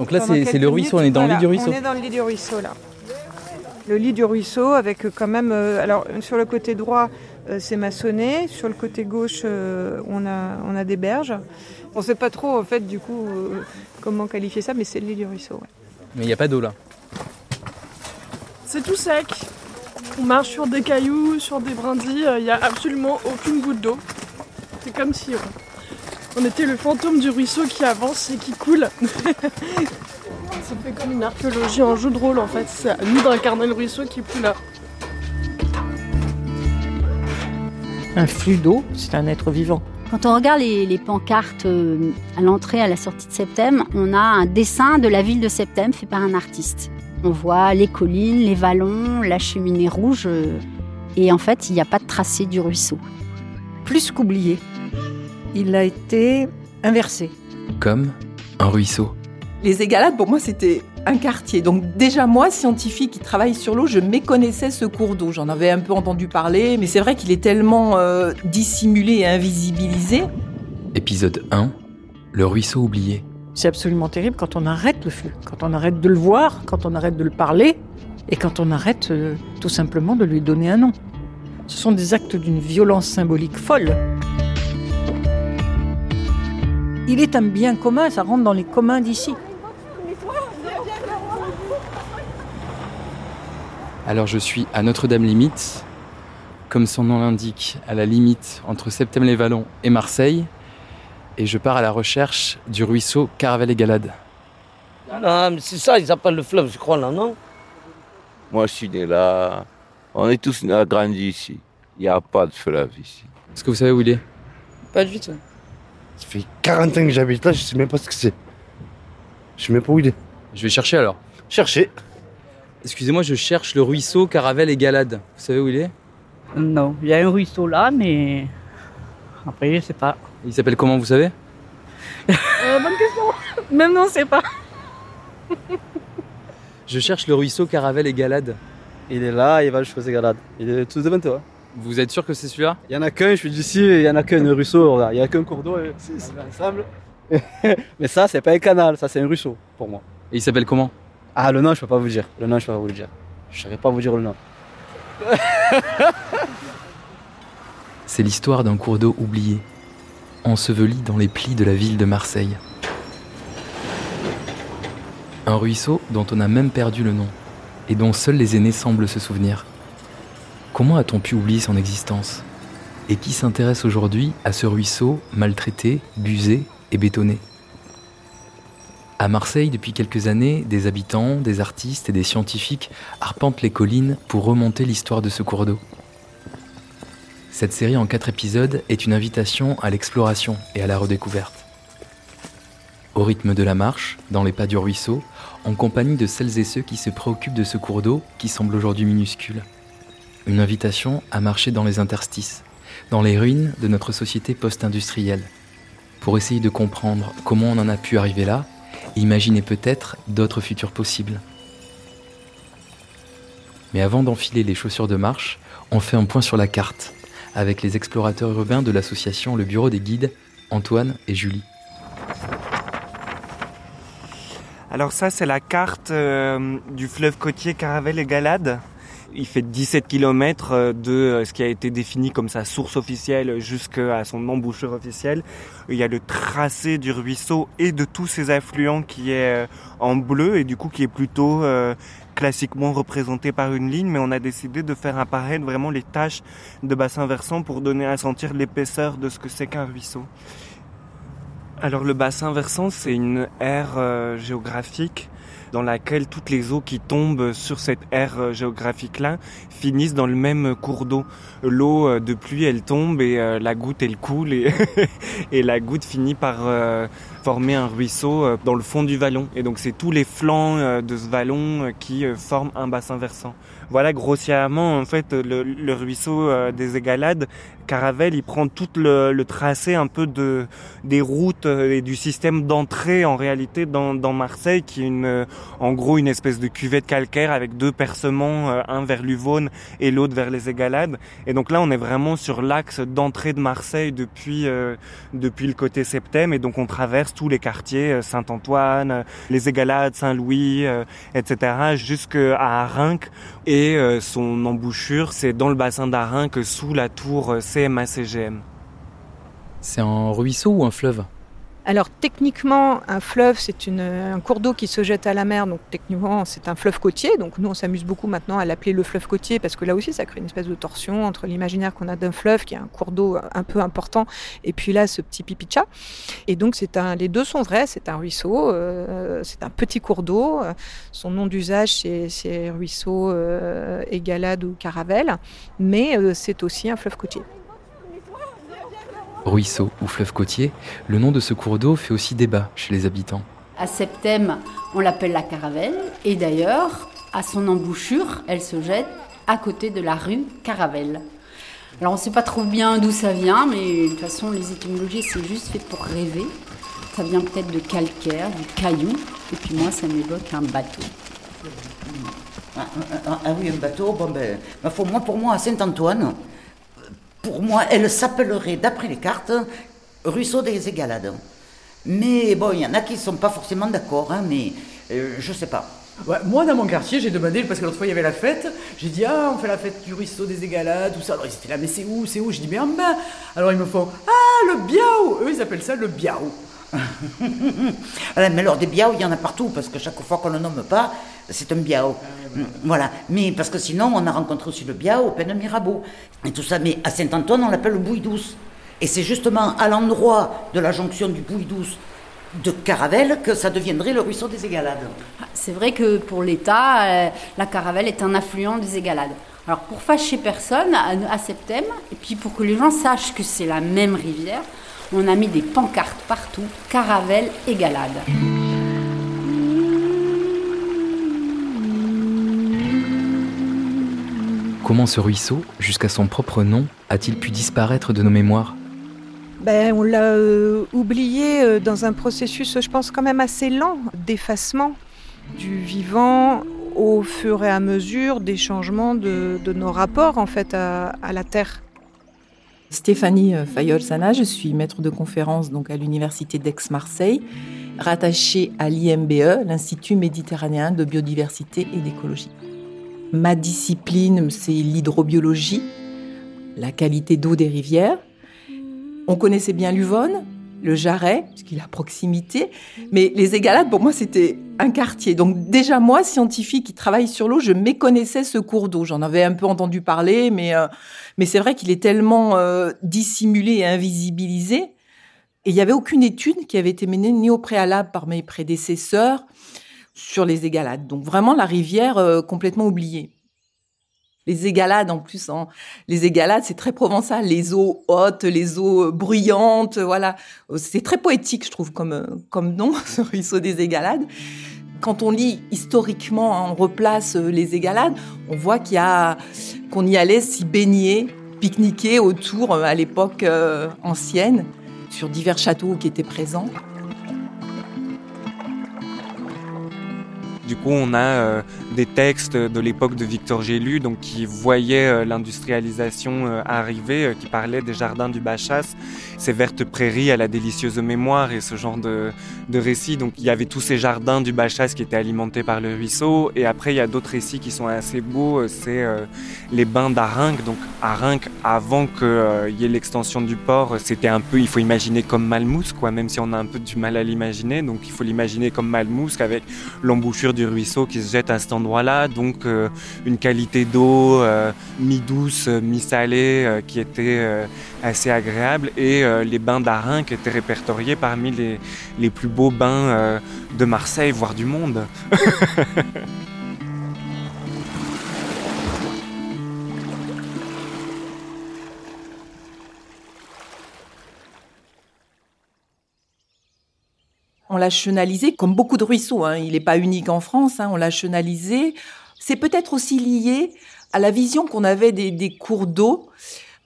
Donc là, c'est le ruisseau, on est dans le lit du ruisseau. On est dans le lit du ruisseau là. Le lit du ruisseau avec euh, quand même. euh, alors sur le côté droit, euh, c'est maçonné. Sur le côté gauche, euh, on, a, on a des berges. On ne sait pas trop en fait du coup euh, comment qualifier ça, mais c'est le lit du ruisseau. ouais. Mais il n'y a pas d'eau là. C'est tout sec. On marche sur des cailloux, sur des brindilles, il n'y a absolument aucune goutte d'eau. C'est comme si on était le fantôme du ruisseau qui avance et qui coule. Ça fait comme une archéologie en jeu de rôle en fait. C'est à nous d'incarner le ruisseau qui est plus là. Un flux d'eau, c'est un être vivant. Quand on regarde les, les pancartes euh, à l'entrée, à la sortie de Septem, on a un dessin de la ville de Septem fait par un artiste. On voit les collines, les vallons, la cheminée rouge. euh, et en fait, il n'y a pas de tracé du ruisseau. Plus qu'oublié. Il a été inversé. Comme un ruisseau. Les Égalades, pour moi, c'était un quartier. Donc déjà, moi, scientifique qui travaille sur l'eau, je méconnaissais ce cours d'eau. J'en avais un peu entendu parler, mais c'est vrai qu'il est tellement euh, dissimulé et invisibilisé. Épisode 1. Le ruisseau oublié. C'est absolument terrible quand on arrête le flux, quand on arrête de le voir, quand on arrête de le parler et quand on arrête euh, tout simplement de lui donner un nom. Ce sont des actes d'une violence symbolique folle. Il est un bien commun, ça rentre dans les communs d'ici. Alors je suis à Notre-Dame-Limite, comme son nom l'indique, à la limite entre Septem-les-Vallons et Marseille, et je pars à la recherche du ruisseau Caravelle-et-Galade. Non, mais c'est ça, ils appellent le fleuve, je crois, là, non? Moi, je suis né là. On est tous grandis ici. Il n'y a pas de fleuve ici. Est-ce que vous savez où il est? Pas du tout. Ça fait 40 ans que j'habite là, je sais même pas ce que c'est. Je sais même pas où il est. Je vais chercher alors. Cherchez. Excusez-moi, je cherche le ruisseau Caravelle-et-Galade. Vous savez où il est? Non, il y a un ruisseau là, mais après, je sais pas. Il s'appelle comment, vous savez? Euh, bonne question. Même non, c'est pas. Je cherche le ruisseau Caravelle-et-Galade. Il est là, il va jusqu'aux Égalades. Il est tout devant toi. Vous êtes sûr que c'est celui-là? Il y en a qu'un, je suis d'ici, il y en a qu'un le ruisseau, il y a qu'un cours d'eau, et c'est ensemble. Mais ça, c'est pas un canal, ça c'est un ruisseau pour moi. Et il s'appelle comment? Ah, le nom, je peux pas vous le dire. Le nom, je peux pas vous le dire. Je saurais pas vous dire le nom. C'est l'histoire d'un cours d'eau oublié, enseveli dans les plis de la ville de Marseille. Un ruisseau dont on a même perdu le nom, et dont seuls les aînés semblent se souvenir. Comment a-t-on pu oublier son existence? Et qui s'intéresse aujourd'hui à ce ruisseau maltraité, busé et bétonné? À Marseille, depuis quelques années, des habitants, des artistes et des scientifiques arpentent les collines pour remonter l'histoire de ce cours d'eau. Cette série en quatre épisodes est une invitation à l'exploration et à la redécouverte. Au rythme de la marche, dans les pas du ruisseau, en compagnie de celles et ceux qui se préoccupent de ce cours d'eau qui semble aujourd'hui minuscule. Une invitation à marcher dans les interstices, dans les ruines de notre société post-industrielle, pour essayer de comprendre comment on en a pu arriver là et imaginer peut-être d'autres futurs possibles. Mais avant d'enfiler les chaussures de marche, on fait un point sur la carte avec les explorateurs urbains de l'association Le Bureau des Guides, Antoine et Julie. Alors ça, c'est la carte euh, du fleuve côtier Caravelle et Galade. Il fait 17 km de euh, ce qui a été défini comme sa source officielle jusqu'à son embouchure officielle. Il y a le tracé du ruisseau et de tous ses affluents qui est euh, en bleu et du coup qui est plutôt euh, classiquement représenté par une ligne, mais on a décidé de faire apparaître vraiment les taches de bassin versant pour donner à sentir l'épaisseur de ce que c'est qu'un ruisseau. Alors le bassin versant, c'est une aire euh, géographique dans laquelle toutes les eaux qui tombent sur cette aire euh, géographique-là finissent dans le même cours d'eau. L'eau euh, de pluie, elle tombe et euh, la goutte, elle coule et, la goutte finit par former un ruisseau dans le fond du vallon. Et donc c'est tous les flancs de ce vallon qui forment un bassin versant. Voilà grossièrement en fait le, ruisseau des Égalades. Caravelle, il prend tout le, le tracé un peu de des routes euh, et du système d'entrée en réalité dans, dans Marseille, qui est une, euh, en gros une espèce de cuvette calcaire avec deux percements, euh, un vers l'Uvonne et l'autre vers les Égalades. Et donc là, on est vraiment sur l'axe d'entrée de Marseille depuis euh, depuis le côté Septem, et donc on traverse tous les quartiers, Saint-Antoine, les Égalades, Saint-Louis, etc., jusqu'à Arinque. Et son embouchure, c'est dans le bassin d'Arinque, sous la tour C'est un ruisseau ou un fleuve? Alors techniquement, un fleuve, c'est un cours d'eau qui se jette à la mer, donc techniquement c'est un fleuve côtier. Donc nous on s'amuse beaucoup maintenant à l'appeler le fleuve côtier parce que là aussi ça crée une espèce de torsion entre l'imaginaire qu'on a d'un fleuve qui est un cours d'eau un peu important et puis là ce petit pipicha. Et donc c'est un, les deux sont vrais, c'est un ruisseau, euh, c'est un petit cours d'eau. Son nom d'usage c'est ruisseau euh, Égalade ou Caravelle, mais euh, c'est aussi un fleuve côtier ruisseau ou fleuve côtier, le nom de ce cours d'eau fait aussi débat chez les habitants. À Septem, on l'appelle la Caravelle, et d'ailleurs, à son embouchure, elle se jette à côté de la rue Caravelle. Alors on ne sait pas trop bien d'où ça vient, mais de toute façon, les étymologies, c'est juste fait pour rêver. Ça vient peut-être de calcaire, du caillou, et puis moi, ça m'évoque un bateau. Ah, ah, ah, ah oui, un bateau, bon ben, moi, pour moi, à Saint-Antoine, pour moi, elle s'appellerait, d'après les cartes, Ruisseau des Égalades. Mais bon, il y en a qui ne sont pas forcément d'accord, hein, mais euh, je ne sais pas. moi, dans mon quartier, j'ai demandé, parce que l'autre fois, il y avait la fête, j'ai dit, ah, on fait la fête du ruisseau des Égalades, tout ça. Alors, ils étaient là, mais c'est où, c'est où? Je dis, mais en bas. Alors, ils me font, ah, le biao Eux, ils appellent ça le biao. mais alors, des biao, il y en a partout, parce que chaque fois qu'on ne le nomme pas, c'est un biao. Mm, voilà. Mais parce que sinon, on a rencontré aussi le biao au Pen Mirabeau. Et tout ça. Mais à Saint-Antoine, on l'appelle le Bouille douce. Et c'est justement à l'endroit de la jonction du Bouille douce de Caravelle que ça deviendrait le ruisseau des Égalades. Ah, c'est vrai que pour l'État, euh, la Caravelle est un affluent des Égalades. Alors pour fâcher personne, à, à Septem, et puis pour que les gens sachent que c'est la même rivière, on a mis des pancartes partout, Caravelle, Égalade. Comment ce ruisseau, jusqu'à son propre nom, a-t-il pu disparaître de nos mémoires ben, On l'a euh, oublié euh, dans un processus, je pense, quand même assez lent d'effacement du vivant au fur et à mesure des changements de, nos rapports en fait à, la terre. Stéphanie euh, Fayol-Sana, je suis maître de conférence donc à l'université d'Aix-Marseille, rattachée à l'IMBE, l'Institut méditerranéen de biodiversité et d'écologie. Ma discipline, c'est l'hydrobiologie, la qualité d'eau des rivières. On connaissait bien l'Uvonne, le Jarret, puisqu'il est à proximité, mais les Égalades, pour moi, c'était un quartier. Donc déjà, moi, scientifique qui travaille sur l'eau, je méconnaissais ce cours d'eau. J'en avais un peu entendu parler, mais, euh, mais c'est vrai qu'il est tellement euh, dissimulé et invisibilisé. Et il n'y avait aucune étude qui avait été menée ni au préalable par mes prédécesseurs, sur les égalades. Donc vraiment la rivière euh, complètement oubliée. Les égalades en plus, hein. les égalades c'est très provençal, les eaux hautes, les eaux euh, bruyantes, voilà. C'est très poétique je trouve comme, euh, comme nom, ce ruisseau des égalades. Quand on lit historiquement, hein, on replace les égalades, on voit qu'il y a qu'on y allait s'y baigner, pique-niquer autour à l'époque ancienne sur divers châteaux qui étaient présents. Du coup, on a euh, des textes de l'époque de Victor Gélu, donc qui voyaient euh, l'industrialisation euh, arriver, qui parlaient des jardins du Bachas, ces vertes prairies à la délicieuse mémoire et ce genre de, de récits. Donc il y avait tous ces jardins du Bachas qui étaient alimentés par le ruisseau. Et après, il y a d'autres récits qui sont assez beaux. C'est les bains d'Arinque. Donc Arinque, avant qu'il y ait l'extension du port, c'était un peu, il faut imaginer comme Malmousse, quoi, même si on a un peu du mal à l'imaginer. Donc il faut l'imaginer comme Malmousse, avec l'embouchure du ruisseau qui se jette à cet endroit-là, donc euh, une qualité d'eau euh, mi-douce, mi-salée euh, qui était assez agréable et les bains d'Arin qui étaient répertoriés parmi les plus beaux bains de Marseille, voire du monde. l'a chenalisé, comme beaucoup de ruisseaux, hein. il n'est pas unique en France, hein. on l'a chenalisé. C'est peut-être aussi lié à la vision qu'on avait des, cours d'eau,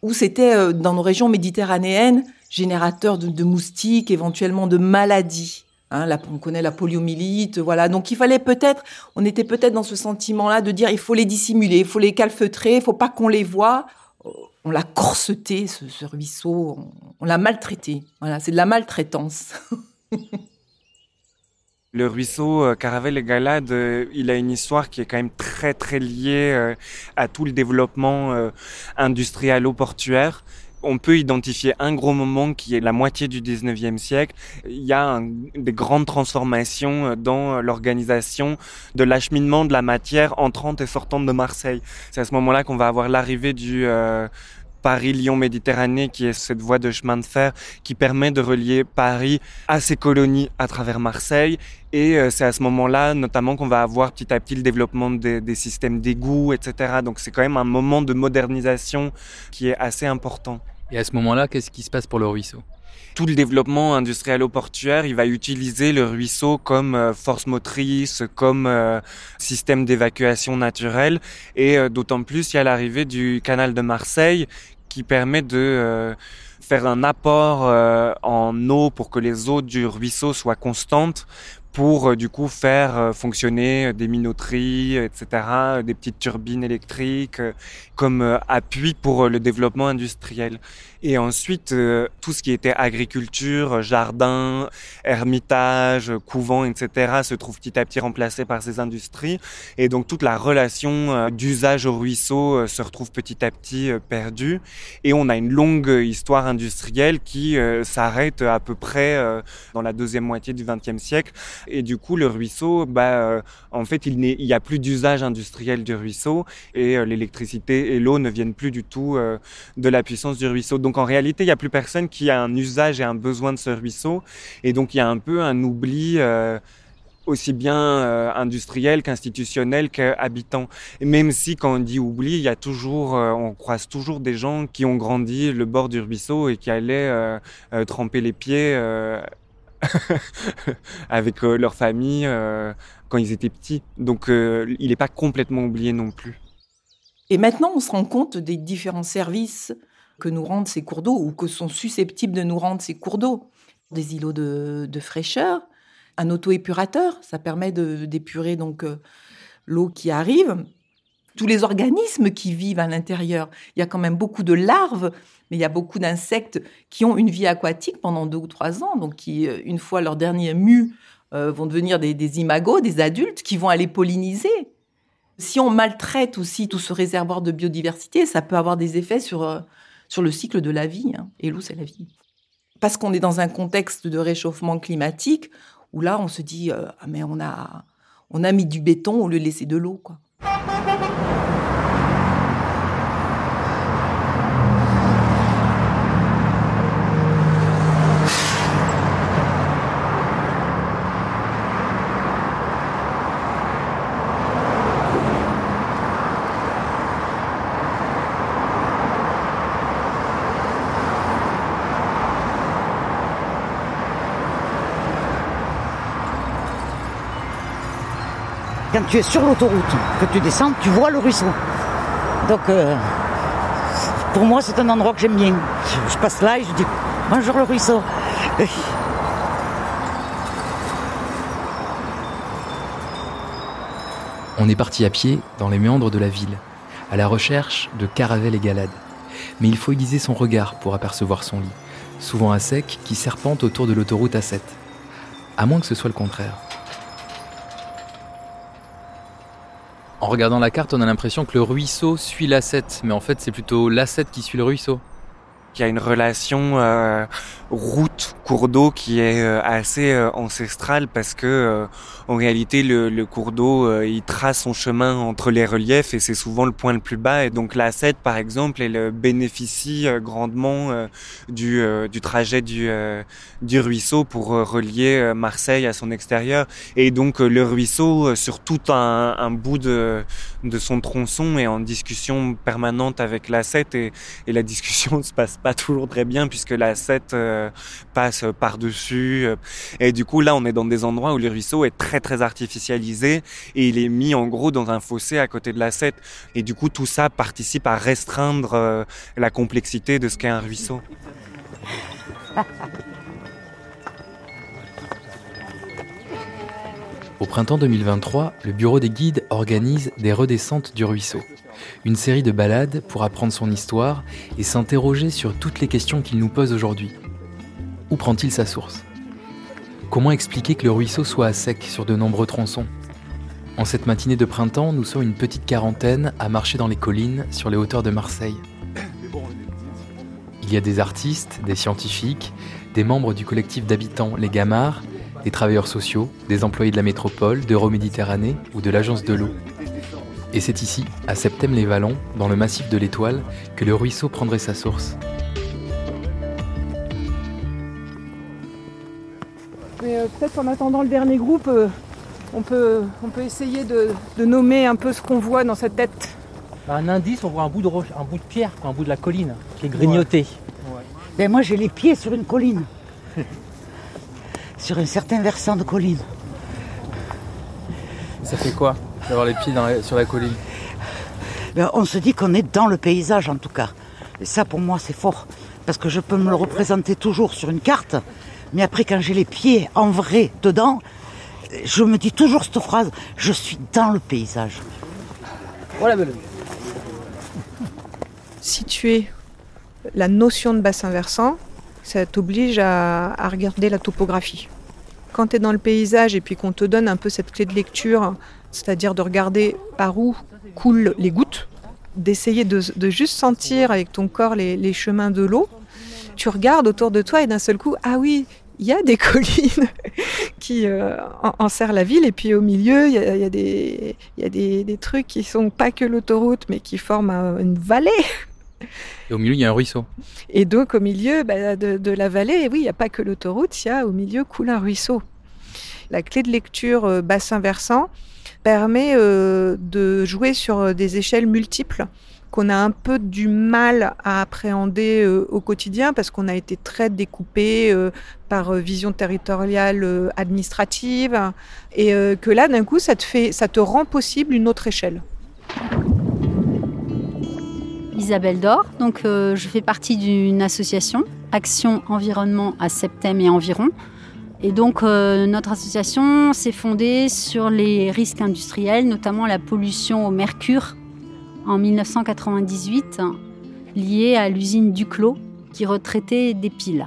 où c'était euh, dans nos régions méditerranéennes, générateurs de, moustiques, éventuellement de maladies. Hein. là, on connaît la poliomyélite, voilà. Donc il fallait peut-être, on était peut-être dans ce sentiment-là de dire il faut les dissimuler, il faut les calfeutrer, il faut pas qu'on les voit. On l'a corseté, ce, ruisseau, on, on l'a maltraité. Voilà, c'est de la maltraitance. Le ruisseau euh, Caravelle et Galade, euh, il a une histoire qui est quand même très très liée euh, à tout le développement euh, industrialo-portuaire. On peut identifier un gros moment qui est la moitié du 19e siècle. Il y a un- des grandes transformations dans l'organisation de l'acheminement de la matière entrante et sortante de Marseille. C'est à ce moment-là qu'on va avoir l'arrivée du euh, Paris-Lyon-Méditerranée, qui est cette voie de chemin de fer qui permet de relier Paris à ses colonies à travers Marseille. Et euh, c'est à ce moment-là, notamment, qu'on va avoir petit à petit le développement des, des systèmes d'égouts, etc. Donc c'est quand même un moment de modernisation qui est assez important. Et à ce moment-là, qu'est-ce qui se passe pour le ruisseau? Tout le développement industriel-portuaire, il va utiliser le ruisseau comme euh, force motrice, comme euh, système d'évacuation naturelle. Et d'autant plus, il y a l'arrivée du canal de Marseille qui permet de euh, faire un apport euh, en eau pour que les eaux du ruisseau soient constantes pour euh, du coup faire fonctionner des minoteries, etc., des petites turbines électriques comme appui pour le développement industriel. Et ensuite, euh, tout ce qui était agriculture, jardin, ermitage, couvent, etc., se trouve petit à petit remplacé par ces industries. Et donc toute la relation euh, d'usage au ruisseau euh, se retrouve petit à petit perdue. Et on a une longue histoire industrielle qui s'arrête à peu près dans la deuxième moitié du XXe siècle. Et du coup, le ruisseau, bah, en fait, il n'y a plus d'usage industriel du ruisseau et l'électricité et l'eau ne viennent plus du tout de la puissance du ruisseau. Donc en réalité, il n'y a plus personne qui a un usage et un besoin de ce ruisseau. Et donc il y a un peu un oubli. euh, aussi bien euh, industriel qu'institutionnel qu'habitant. Même si quand on dit oubli, il y a toujours, euh, on croise toujours des gens qui ont grandi le bord du ruisseau et qui allaient tremper les pieds avec leur famille quand ils étaient petits. Donc il n'est pas complètement oublié non plus. Et maintenant, on se rend compte des différents services que nous rendent ces cours d'eau ou que sont susceptibles de nous rendre ces cours d'eau. Des îlots de, fraîcheur, un auto-épurateur, ça permet d'épurer donc euh, l'eau qui arrive. Tous les organismes qui vivent à l'intérieur. Il y a quand même beaucoup de larves, mais il y a beaucoup d'insectes qui ont une vie aquatique pendant deux ou trois ans, donc qui, euh, une fois leur dernier mu, euh, vont devenir des, des imagos, des adultes qui vont aller polliniser. Si on maltraite aussi tout ce réservoir de biodiversité, ça peut avoir des effets sur, sur le cycle de la vie. hein. Et l'eau, c'est la vie. Parce qu'on est dans un contexte de réchauffement climatique où là, on se dit, euh, ah, mais on a, mis du béton au lieu de laisser de l'eau. quoi. Quand tu es sur l'autoroute, que tu descends, tu vois le ruisseau. Donc, euh, pour moi, c'est un endroit que j'aime bien. Je, passe là et je dis bonjour le ruisseau. On est parti à pied dans les méandres de la ville, à la recherche de caravelles et galades. Mais il faut aiguiser son regard pour apercevoir son lit, souvent à sec, qui serpente autour de l'autoroute A7. À moins que ce soit le contraire. En regardant la carte, on a l'impression que le ruisseau suit l'A7, mais en fait c'est plutôt l'A7 qui suit le ruisseau. Y a une relation euh, route cours d'eau qui est euh, assez euh, ancestrale parce que en réalité le, le cours d'eau il trace son chemin entre les reliefs et c'est souvent le point le plus bas. Et donc la 7 par exemple elle bénéficie grandement du, trajet du, ruisseau pour relier Marseille à son extérieur. Et donc le ruisseau sur tout un, bout de, son tronçon est en discussion permanente avec la 7 et, et la discussion se passe pas toujours très bien puisque la 7 euh, passe par-dessus. euh, et du coup, là, on est dans des endroits où le ruisseau est très, très artificialisé et il est mis en gros dans un fossé à côté de la 7. Et du coup, tout ça participe à restreindre euh, la complexité de ce qu'est un ruisseau. Au printemps 2023, le bureau des guides organise des redescentes du ruisseau. Une série de balades pour apprendre son histoire et s'interroger sur toutes les questions qu'il nous pose aujourd'hui. Où prend-il sa source? Comment expliquer que le ruisseau soit à sec sur de nombreux tronçons? En cette matinée de printemps, nous sommes une petite quarantaine à marcher dans les collines sur les hauteurs de Marseille. Il y a des artistes, des scientifiques, des membres du collectif d'habitants Les Gamards, des travailleurs sociaux, des employés de la métropole, d'Euroméditerranée ou de l'agence de l'eau. Et c'est ici, à Septem-les-Vallons, dans le massif de l'Étoile, que le ruisseau prendrait sa source. Mais euh, peut-être en attendant le dernier groupe, euh, on, peut, on peut essayer de, de nommer un peu ce qu'on voit dans cette tête. Un indice, on voit un bout de, roche, un bout de pierre, un bout de la colline qui est grignoté. Ben moi j'ai les pieds sur une colline. sur un certain versant de colline. Ça fait quoi? D'avoir les pieds dans la- sur la colline Ben, on se dit qu'on est dans le paysage en tout cas. Et ça pour moi c'est fort. Parce que je peux me le représenter toujours sur une carte. Mais après quand j'ai les pieds en vrai dedans, je me dis toujours cette phrase, je suis dans le paysage. Voilà, belle. Situer la notion de bassin versant, ça t'oblige à, à regarder la topographie. Quand tu es dans le paysage et puis qu'on te donne un peu cette clé de lecture, c'est-à-dire de regarder par où coulent les gouttes, d'essayer de, de juste sentir avec ton corps les, les chemins de l'eau, tu regardes autour de toi et d'un seul coup, ah oui, il y a des collines qui euh, en- enserrent la ville et puis au milieu, il y a, il y a des, il y a des, des trucs qui sont pas que l'autoroute mais qui forment un- une vallée. Et au milieu, il y a un ruisseau. Et donc au milieu bah, de, de la vallée, oui, il n'y a pas que l'autoroute, il y a au milieu coule un ruisseau. La clé de lecture euh, bassin versant permet euh, de jouer sur euh, des échelles multiples qu'on a un peu du mal à appréhender euh, au quotidien parce qu'on a été très découpé par vision territoriale administrative et que là d'un coup ça te fait ça te rend possible une autre échelle. Isabelle Dor. Donc, je fais partie d'une association, Action Environnement à Septem et environ. Et donc, euh, notre association s'est fondée sur les risques industriels, notamment la pollution au mercure en 1998, liée à l'usine Duclos qui retraitait des piles.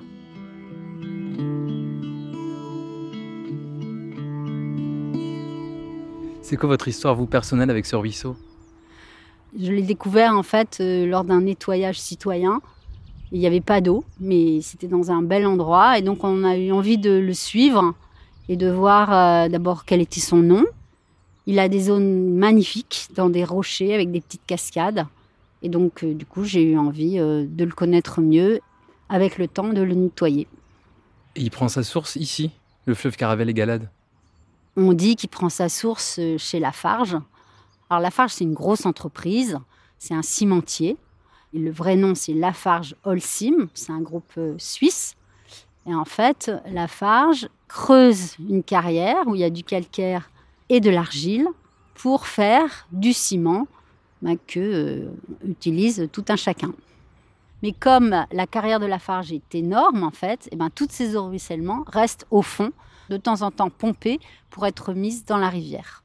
C'est quoi votre histoire, vous, personnelle, avec ce ruisseau? Je l'ai découvert en fait euh, lors d'un nettoyage citoyen. Il n'y avait pas d'eau, mais c'était dans un bel endroit. Et donc on a eu envie de le suivre et de voir euh, d'abord quel était son nom. Il a des zones magnifiques dans des rochers avec des petites cascades. Et donc euh, du coup j'ai eu envie euh, de le connaître mieux avec le temps de le nettoyer. Et il prend sa source ici, le fleuve Caravelle et Galade? On dit qu'il prend sa source chez Lafarge. Alors Lafarge, c'est une grosse entreprise, c'est un cimentier. Et le vrai nom, c'est Lafarge Holcim, c'est un groupe euh, suisse. Et en fait, Lafarge creuse une carrière où il y a du calcaire et de l'argile pour faire du ciment bah, que euh, utilise tout un chacun. Mais comme la carrière de Lafarge est énorme, en fait, eh ben, toutes ces eaux de ruissellement restent au fond, de temps en temps pompées pour être mises dans la rivière.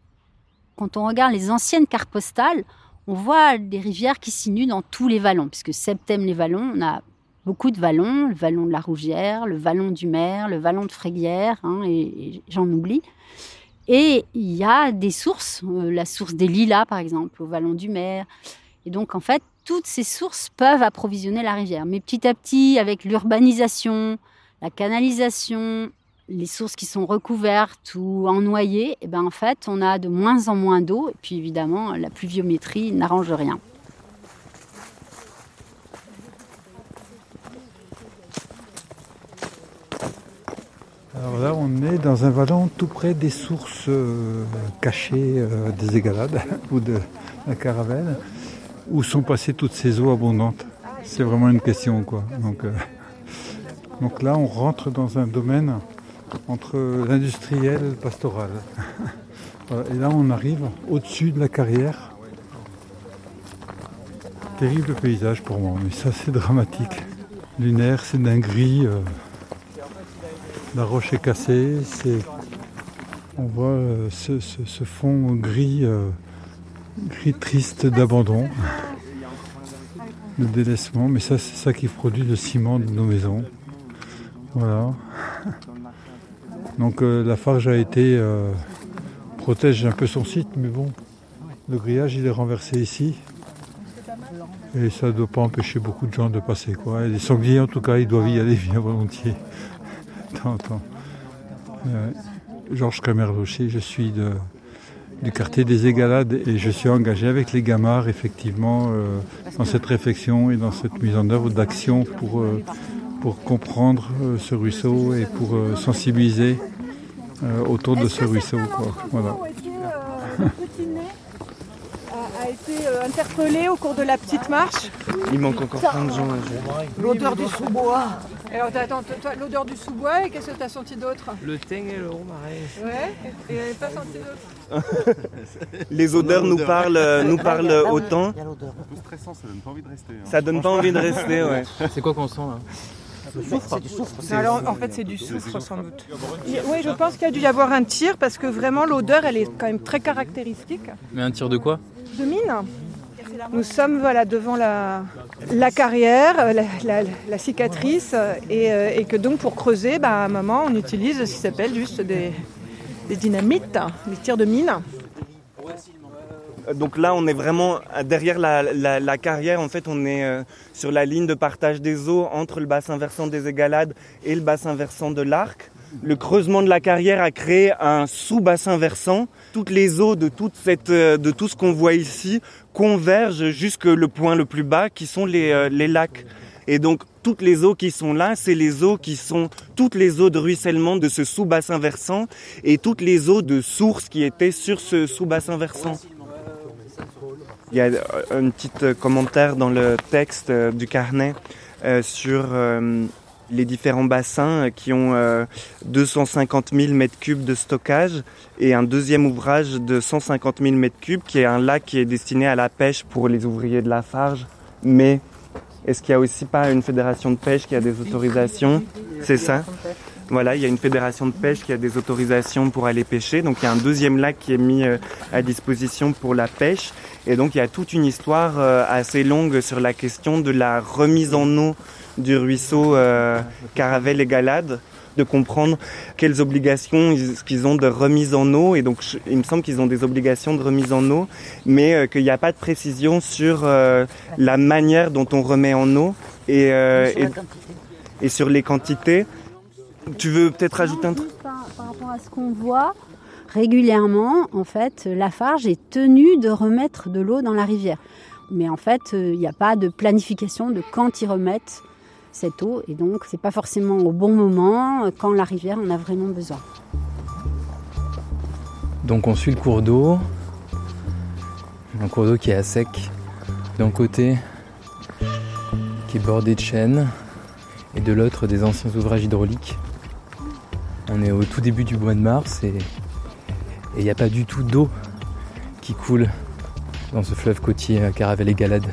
Quand on regarde les anciennes cartes postales, on voit des rivières qui s'innuent dans tous les vallons, puisque Septem-les-Vallons, on a beaucoup de vallons, le vallon de la Rougière, le vallon du Mer, le vallon de Fréguières, hein, et, j'en oublie. Et il y a des sources, euh, la source des Lilas par exemple, au vallon du Mer. Et donc en fait, toutes ces sources peuvent approvisionner la rivière. Mais petit à petit, avec l'urbanisation, la canalisation, les sources qui sont recouvertes ou ennoyées, et ben en fait, on a de moins en moins d'eau. Et puis évidemment, la pluviométrie n'arrange rien. Alors là, on est dans un vallon tout près des sources euh, cachées euh, des Égalades ou de la Caravelle, où sont passées toutes ces eaux abondantes? C'est vraiment une question, quoi. Donc, euh, donc là, on rentre dans un domaine entre l'industriel et le pastoral. Et là, on arrive au-dessus de la carrière. Terrible paysage pour moi, mais ça, c'est dramatique. Lunaire, c'est d'un gris. euh, la roche est cassée, on voit euh, ce fond gris, euh, gris triste d'abandon, de délaissement, mais ça c'est ça qui produit le ciment de nos maisons. Voilà. Donc euh, la Farge a été euh, protège un peu son site, mais bon, le grillage il est renversé ici. Et ça ne doit pas empêcher beaucoup de gens de passer. Les sangliers, en tout cas, ils doivent y aller bien volontiers. Euh, Georges Camerlocher, je suis du quartier des Égalades et je suis engagé avec les Gamards, effectivement, euh, dans cette réflexion et dans cette mise en œuvre d'action pour, pour comprendre euh, ce ruisseau et pour euh, sensibiliser euh, autour de ce ruisseau. Quoi. Voilà. a été euh, interpellé au cours de la petite marche. Il manque encore plein de gens. L'odeur du sous-bois. Alors attends, toi, toi, l'odeur du sous-bois et qu'est-ce que tu as senti d'autre? Le teng et le romarin. Ouais, et pas senti d'autre? Les odeurs nous parlent, nous parlent autant. Peu stressant, ça donne pas envie de rester. hein. Ça donne pas envie de rester, ouais. C'est quoi qu'on sent là? C'est du soufre. Alors en fait c'est du soufre sans doute. Oui, je pense qu'il y a dû y avoir un tir parce que vraiment l'odeur elle est quand même très caractéristique. Mais un tir de quoi? De mine. Nous sommes voilà, devant la, la carrière, euh, la, la- la cicatrice, euh, et, euh, et que donc pour creuser, bah, à un moment, on utilise ce qui s'appelle juste des, des dynamites, des tirs de mine. Donc là, on est vraiment derrière la, carrière. En fait, on est euh, sur la ligne de partage des eaux entre le bassin versant des Égalades et le bassin versant de l'Arc. Le creusement de la carrière a créé un sous-bassin versant. Toutes les eaux de, euh, tout ce qu'on voit ici convergent jusque le point le plus bas, qui sont les, euh, les lacs. Et donc, toutes les eaux qui sont là, c'est les eaux qui sont toutes les eaux de ruissellement de ce sous-bassin versant et toutes les eaux de source qui étaient sur ce sous-bassin versant. Il y a euh, un petit euh, commentaire dans le texte euh, du carnet sur les différents bassins qui ont euh, 250 000 mètres cubes de stockage et un deuxième ouvrage de 150 000 mètres cubes qui est un lac qui est destiné à la pêche pour les ouvriers de la Farge. Mais est-ce qu'il n'y a aussi pas une fédération de pêche qui a des autorisations? C'est ça voilà, il y a une fédération de pêche qui a des autorisations pour aller pêcher. Donc il y a un deuxième lac qui est mis euh, à disposition pour la pêche. Et donc il y a toute une histoire euh, assez longue sur la question de la remise en eau du ruisseau euh, Caravelle et Galade, de comprendre quelles obligations ils, qu'ils ont de remise en eau. Et donc il me semble qu'ils ont des obligations de remise en eau, mais euh, qu'il n'y a pas de précision sur euh, la manière dont on remet en eau euh, et sur les quantités. Tu veux peut-être rajouter un truc par, par rapport à ce qu'on voit, régulièrement, en fait, Lafarge est tenue de remettre de l'eau dans la rivière. Mais en fait, euh, il n'y a pas de planification de quand ils remettent cette eau. Et donc, c'est pas forcément au bon moment, euh, quand la rivière en a vraiment besoin. Donc on suit le cours d'eau. Un cours d'eau qui est à sec. D'un côté, qui est bordé de chênes. Et de l'autre, des anciens ouvrages hydrauliques. On est au tout début du mois de mars et il n'y a pas du tout d'eau qui coule dans ce fleuve côtier à Caravelle et Galade.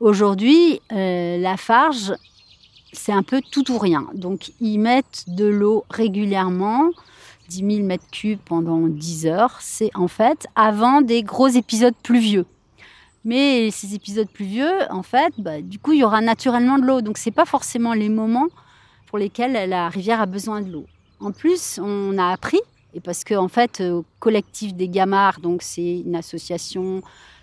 Aujourd'hui, euh, Lafarge, c'est un peu tout ou rien. Donc, ils mettent de l'eau régulièrement, 10 000 mètres cubes pendant 10 heures. C'est en fait avant des gros épisodes pluvieux. Mais ces épisodes pluvieux, en fait, bah, du coup, il y aura naturellement de l'eau. Donc, c'est pas forcément les moments pour lesquels la rivière a besoin de l'eau. En plus, on a appris, et parce que en fait, au collectif des Gamards, donc c'est une association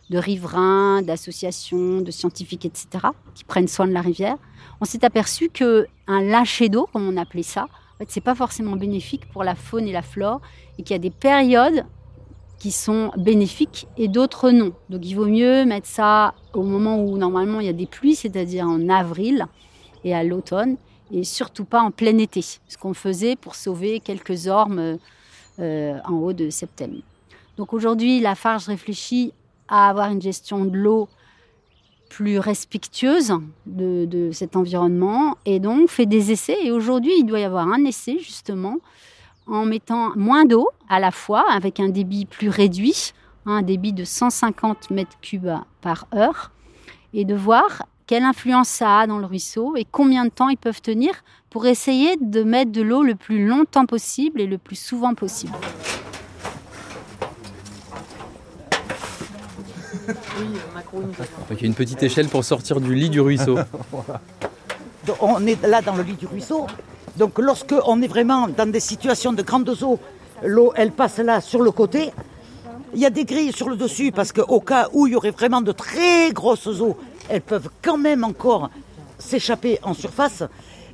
de riverains, d'associations, de scientifiques, etc., qui prennent soin de la rivière, on s'est aperçu que un lâcher d'eau, comme on appelait ça, en fait, c'est pas forcément bénéfique pour la faune et la flore, et qu'il y a des périodes qui sont bénéfiques et d'autres non. Donc il vaut mieux mettre ça au moment où normalement il y a des pluies, c'est-à-dire en avril et à l'automne, et surtout pas en plein été, ce qu'on faisait pour sauver quelques ormes euh, en haut de septembre. Donc aujourd'hui, la Farge réfléchit à avoir une gestion de l'eau plus respectueuse de, cet environnement et donc fait des essais. Et aujourd'hui, il doit y avoir un essai justement en mettant moins d'eau à la fois avec un débit plus réduit, hein, un débit de 150 mètres cubes par heure, et de voir quelle influence ça a dans le ruisseau et combien de temps ils peuvent tenir pour essayer de mettre de l'eau le plus longtemps possible et le plus souvent possible. Donc il y a une petite échelle pour sortir du lit du ruisseau. Donc, on est là dans le lit du ruisseau. Donc lorsque on est vraiment dans des situations de grandes eaux, l'eau elle passe là sur le côté. Il y a des grilles sur le dessus parce qu'au cas où il y aurait vraiment de très grosses eaux, elles peuvent quand même encore s'échapper en surface.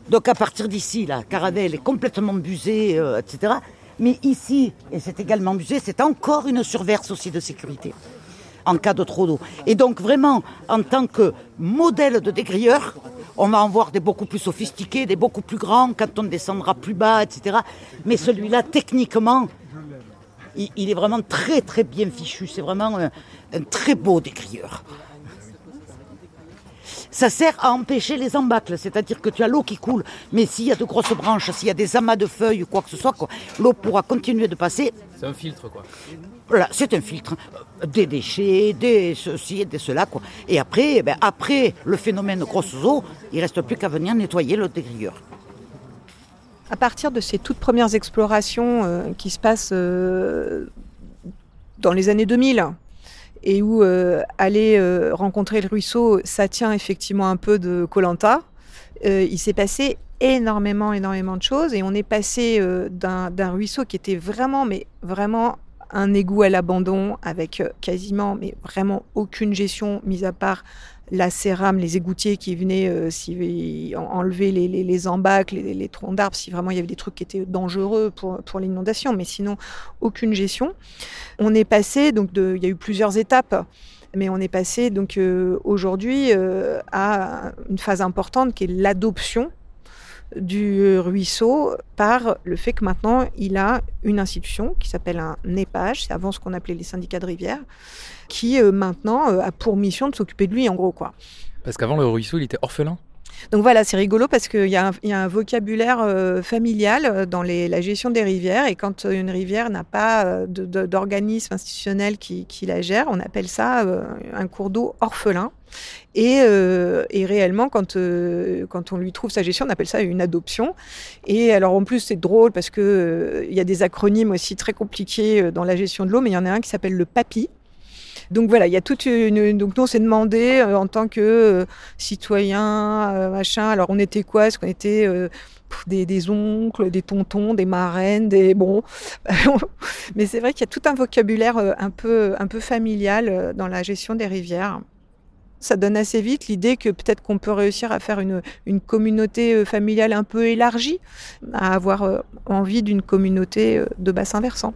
Donc à partir d'ici, la caravelle est complètement busée, euh, etc. Mais ici, et c'est également busé, c'est encore une surverse aussi de sécurité en cas de trop d'eau. Et donc vraiment, en tant que modèle de dégrilleur, on va en voir des beaucoup plus sophistiqués, des beaucoup plus grands quand on descendra plus bas, etc. Mais celui-là, techniquement, il, est vraiment très très bien fichu. C'est vraiment un, très beau dégrilleur. Ça sert à empêcher les embâcles, c'est-à-dire que tu as l'eau qui coule, mais s'il y a de grosses branches, s'il y a des amas de feuilles ou quoi que ce soit, l'eau pourra continuer de passer. C'est un filtre quoi. Voilà, c'est un filtre. Des déchets, des ceci et des cela. Quoi. Et après, eh ben, après le phénomène grosses eaux, il ne reste plus qu'à venir nettoyer le dégrilleur. À partir de ces toutes premières explorations euh, qui se passent euh, dans les années 2000, et où euh, aller euh, rencontrer le ruisseau, ça tient effectivement un peu de Colanta. Euh, il s'est passé énormément, énormément de choses et on est passé d'un ruisseau qui était vraiment, mais vraiment un égout à l'abandon avec quasiment, mais vraiment aucune gestion, mis à part la cérame, les égoutiers qui venaient euh, si- en- enlever les, les, les embâcles, les, les troncs d'arbres, si vraiment il y avait des trucs qui étaient dangereux pour, pour l'inondation, mais sinon aucune gestion. On est passé, donc de, il y a eu plusieurs étapes, mais on est passé donc euh, aujourd'hui euh, à une phase importante qui est l'adoption du ruisseau par le fait que maintenant il a une institution qui s'appelle un NEPAGE, c'est avant ce qu'on appelait les syndicats de rivière, qui euh, maintenant euh, a pour mission de s'occuper de lui en gros quoi. Parce qu'avant le ruisseau il était orphelin? Donc voilà, c'est rigolo parce qu'il y, a un- vocabulaire euh, familial euh, dans la gestion des rivières et quand une rivière n'a pas euh, d'organisme institutionnel qui, la gère, on appelle ça un cours d'eau orphelin. Et, réellement, quand, on lui trouve sa gestion, on appelle ça une adoption. Et alors en plus, c'est drôle parce que euh, il y a des acronymes aussi très compliqués dans la gestion de l'eau, mais il y en a un qui s'appelle le PAPI. Donc voilà, il y a toute une. Donc nous, on s'est demandé euh, en tant que euh, citoyen, euh, machin. Alors on était quoi? Est-ce qu'on était des, oncles, des tontons, des marraines, des bon. Mais c'est vrai qu'il y a tout un vocabulaire un peu un peu familial dans la gestion des rivières. Ça donne assez vite l'idée que peut-être qu'on peut réussir à faire une, une communauté familiale un peu élargie, à avoir envie d'une communauté de bassin versant.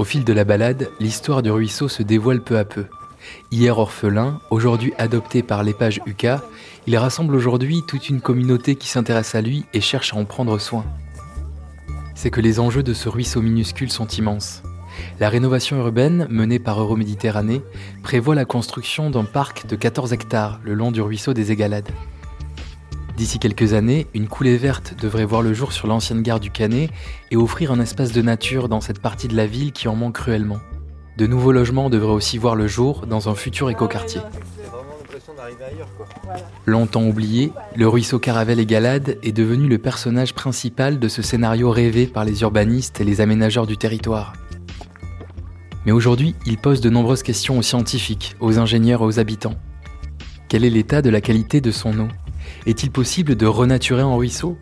Au fil de la balade, l'histoire du ruisseau se dévoile peu à peu. Hier orphelin, aujourd'hui adopté par l'épage UK, il rassemble aujourd'hui toute une communauté qui s'intéresse à lui et cherche à en prendre soin. C'est que les enjeux de ce ruisseau minuscule sont immenses. La rénovation urbaine menée par Euroméditerranée prévoit la construction d'un parc de 14 hectares le long du ruisseau des Égalades. D'ici quelques années, une coulée verte devrait voir le jour sur l'ancienne gare du Canet et offrir un espace de nature dans cette partie de la ville qui en manque cruellement. De nouveaux logements devraient aussi voir le jour dans un futur écoquartier. Longtemps oublié, le ruisseau Caravelle et Galade est devenu le personnage principal de ce scénario rêvé par les urbanistes et les aménageurs du territoire. Mais aujourd'hui, il pose de nombreuses questions aux scientifiques, aux ingénieurs et aux habitants. Quel est l'état de la qualité de son eau? Est-il possible de renaturer un ruisseau?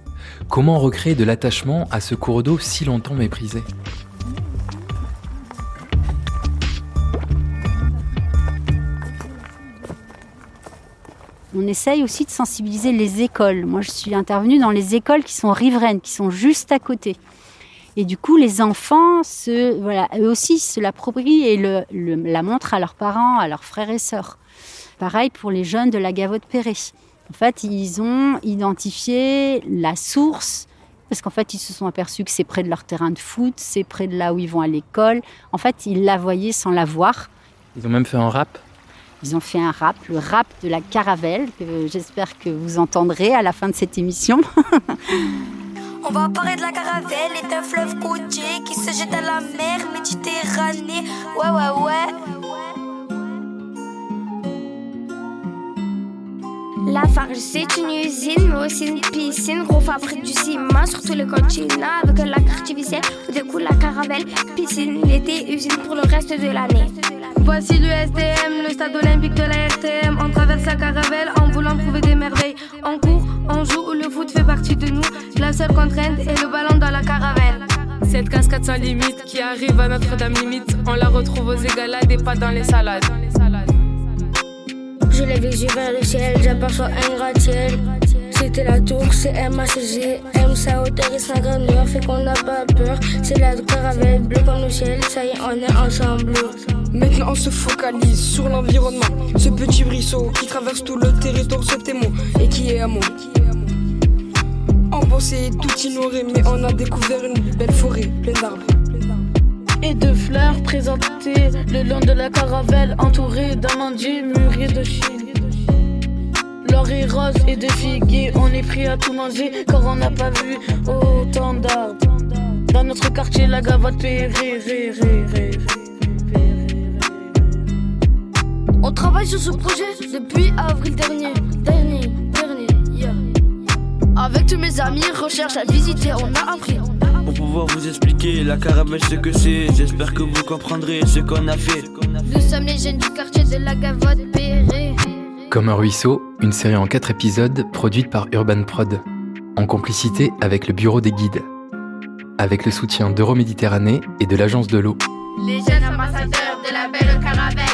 Comment recréer de l'attachement à ce cours d'eau si longtemps méprisé? On essaye aussi de sensibiliser les écoles. Moi, je suis intervenue dans les écoles qui sont riveraines, qui sont juste à côté. Et du coup, les enfants, eux aussi, se l'approprient et la montrent à leurs parents, à leurs frères et sœurs. Pareil pour les jeunes de la Gavotte Perret. En fait, ils ont identifié la source parce qu'en fait, ils se sont aperçus que c'est près de leur terrain de foot, c'est près de là où ils vont à l'école. En fait, ils la voyaient sans la voir. Ils ont même fait un rap. Ils ont fait un rap, le rap de la caravelle, que j'espère que vous entendrez à la fin de cette émission. On va parler de la caravelle et d'un fleuve côtier qui se jette à la mer Méditerranée. Ouais, ouais, ouais. La Farge, c'est une usine, mais aussi une piscine. Gros fabrique du ciment sur tout le continent avec la carte artificielle. Où découle la caravelle, piscine l'été, usine pour le reste de l'année. Voici le STM, le stade olympique de la RTM. On traverse la caravelle en voulant trouver des merveilles. On court, on joue, le foot fait partie de nous. La seule contrainte est le ballon dans la caravelle. Cette cascade sans limite qui arrive à Notre-Dame limite, on la retrouve aux égalades et pas dans les salades. Je lève les yeux vers le ciel, j'aperçois un gratte-ciel. C'était la tour, c'est MACG, M sa hauteur et sa grandeur fait qu'on n'a pas peur. C'est la caravelle bleue comme le ciel, ça y est, on est ensemble. Maintenant on se focalise sur l'environnement, ce petit ruisseau qui traverse tout le territoire septémo et qui est à moi. On pensait tout ignorer, mais on a découvert une belle forêt pleine d'arbres. Et de fleurs présentées le long de la caravelle, entourée d'amandiers mûriers de Chine. L'or est rose et de figuier, on est prêt à tout manger car on n'a pas vu autant d'arbres. Dans notre quartier, la gavotte ré, On travaille sur ce projet depuis avril dernier. Dernier, dernier, yeah. Avec tous mes amis, recherche à visiter, on a appris. Pour pouvoir vous expliquer la caravelle ce que c'est, j'espère que vous comprendrez ce qu'on a fait. Nous sommes les jeunes du quartier de la gavotte Péré. Comme un ruisseau, une série en quatre épisodes produite par Urban Prod, en complicité avec le Bureau des guides, avec le soutien d'Euroméditerranée et de l'Agence de l'eau. Les jeunes ambassadeurs de la belle caravelle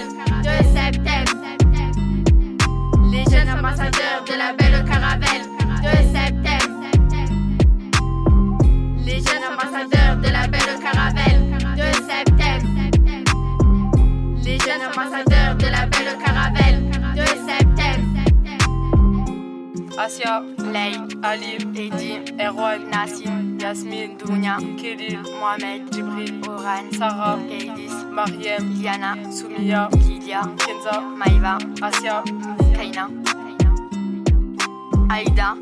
Les jeunes ambassadeurs de la belle caravelle de septembre. Asia, Lay, Ali, Edi, Erwan, Nassim, Yasmine, Dounia, Kelly, Mohamed, Jibril, Oran, Sarah, Eidis, Mariem, Liana, Soumia, Lilia, Kenza, Maïva, Asia, Kaina, Aïda,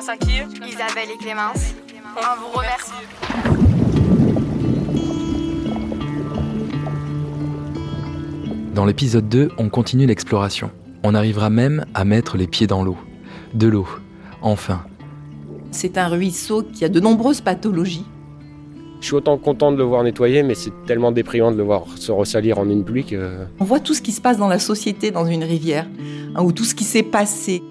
Sakir, Isabelle et Clémence. On vous remercie. Dans l'épisode 2, on continue l'exploration. On arrivera même à mettre les pieds dans l'eau. De l'eau, enfin. C'est un ruisseau qui a de nombreuses pathologies. Je suis autant content de le voir nettoyer, mais c'est tellement déprimant de le voir se ressalir en une pluie que... On voit tout ce qui se passe dans la société dans une rivière, hein, ou tout ce qui s'est passé.